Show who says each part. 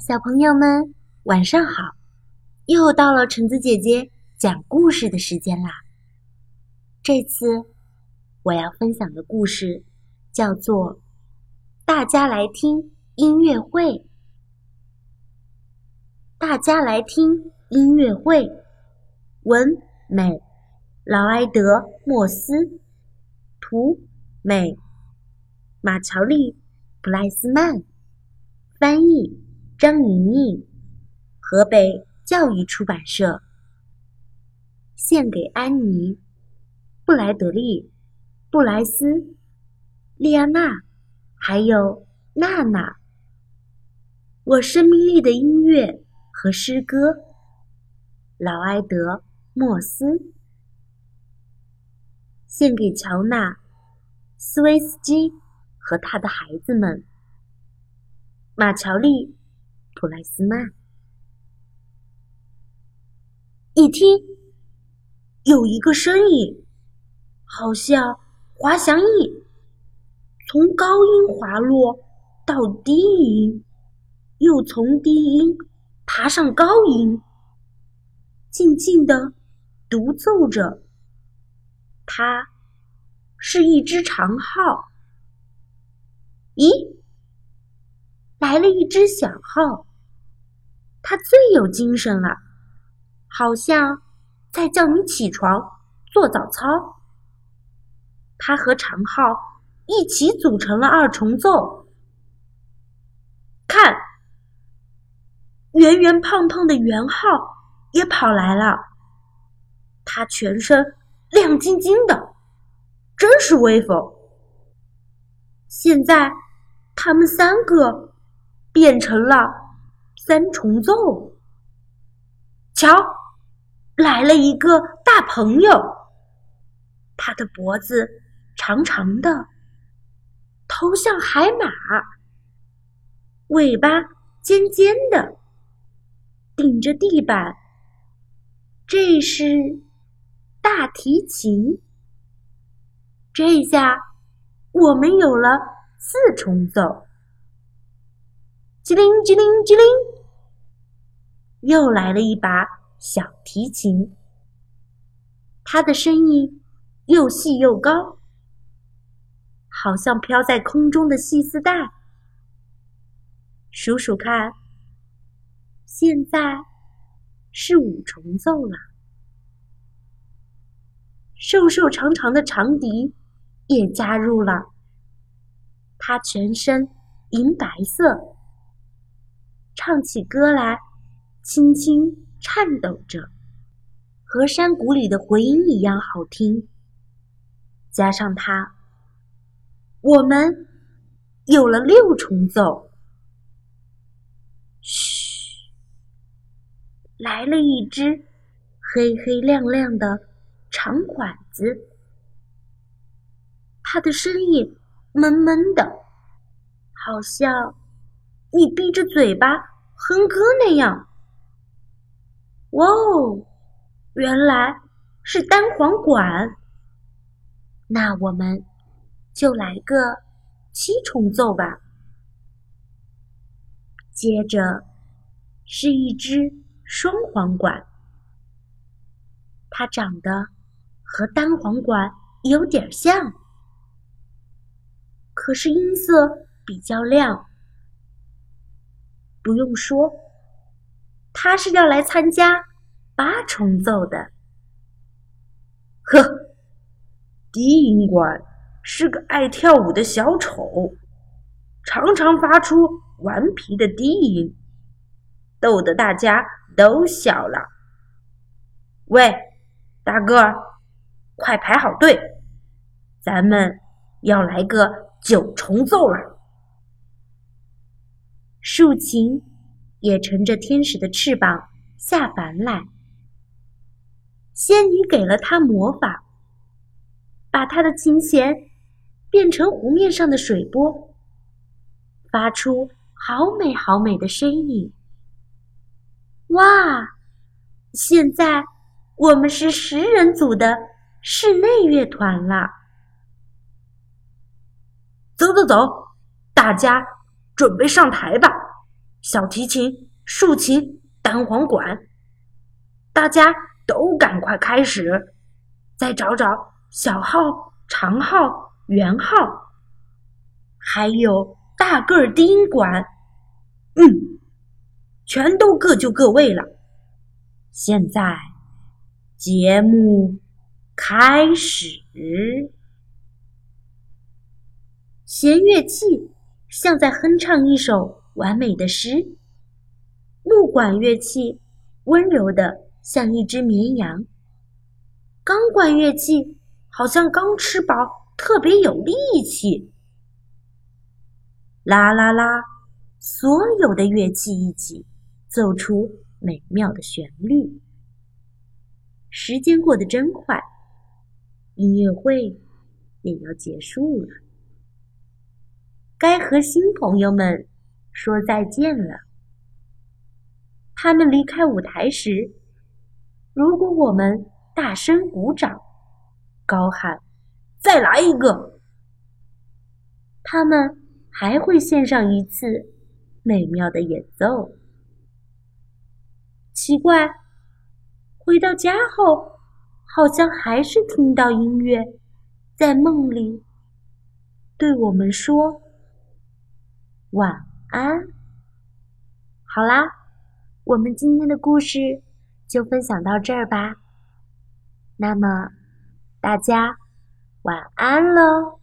Speaker 1: 小朋友们，晚上好！又到了橙子姐姐讲故事的时间啦。这次我要分享的故事叫做《大家来听音乐会》。大家来听音乐会，文美，劳埃德·莫斯，图美，马乔丽·普莱斯曼，翻译。张莹莹，河北教育出版社。献给安妮、布莱德利、布莱斯、莉亚娜，还有娜娜。我生命力的音乐和诗歌，劳埃德·莫斯。献给乔纳·斯威斯基和他的孩子们，马乔丽。普莱斯曼，一听有一个声音，好像滑翔翼从高音滑落到低音，又从低音爬上高音，静静的独奏着。它是一只长号。咦，来了一只小号。他最有精神了，好像在叫你起床做早操。他和长号一起组成了二重奏。看，圆圆胖胖的圆号也跑来了，他全身亮晶晶的，真是威风。现在他们三个变成了。三重奏，瞧，来了一个大朋友。他的脖子长长的，头像海马，尾巴尖尖的，顶着地板。这是大提琴。这下我们有了四重奏。叽灵叽灵叽灵。又来了一把小提琴，它的声音又细又高，好像飘在空中的细丝带。数数看，现在是五重奏了。瘦瘦长长的长笛也加入了，它全身银白色，唱起歌来。轻轻颤抖着，和山谷里的回音一样好听。加上它，我们有了六重奏。嘘，来了一只黑黑亮亮的长管子，它的声音闷闷的，好像你闭着嘴巴哼歌那样。哦，原来是单簧管。那我们就来个七重奏吧。接着是一只双簧管，它长得和单簧管有点像，可是音色比较亮。不用说。他是要来参加八重奏的。呵，低音管是个爱跳舞的小丑，常常发出顽皮的低音，逗得大家都笑了。喂，大个儿，快排好队，咱们要来个九重奏了。竖琴。也乘着天使的翅膀下凡来。仙女给了他魔法，把他的琴弦变成湖面上的水波，发出好美好美的声音。哇！现在我们是十人组的室内乐团了。走走走，大家准备上台吧。小提琴、竖琴、单簧管。大家都赶快开始，再找找小号、长号、圆号，还有大个儿低音管。嗯，全都各就各位了。现在节目开始。弦乐器像在哼唱一首完美的诗，木管乐器温柔的像一只绵羊，钢管乐器好像刚吃饱，特别有力气。啦啦啦，所有的乐器一起奏出美妙的旋律。时间过得真快，音乐会也要结束了。该和新朋友们说再见了。他们离开舞台时，如果我们大声鼓掌、高喊“再来一个”，他们还会献上一次美妙的演奏。奇怪，回到家后，好像还是听到音乐在梦里对我们说。晚安。好啦，我们今天的故事就分享到这儿吧。那么，大家晚安喽。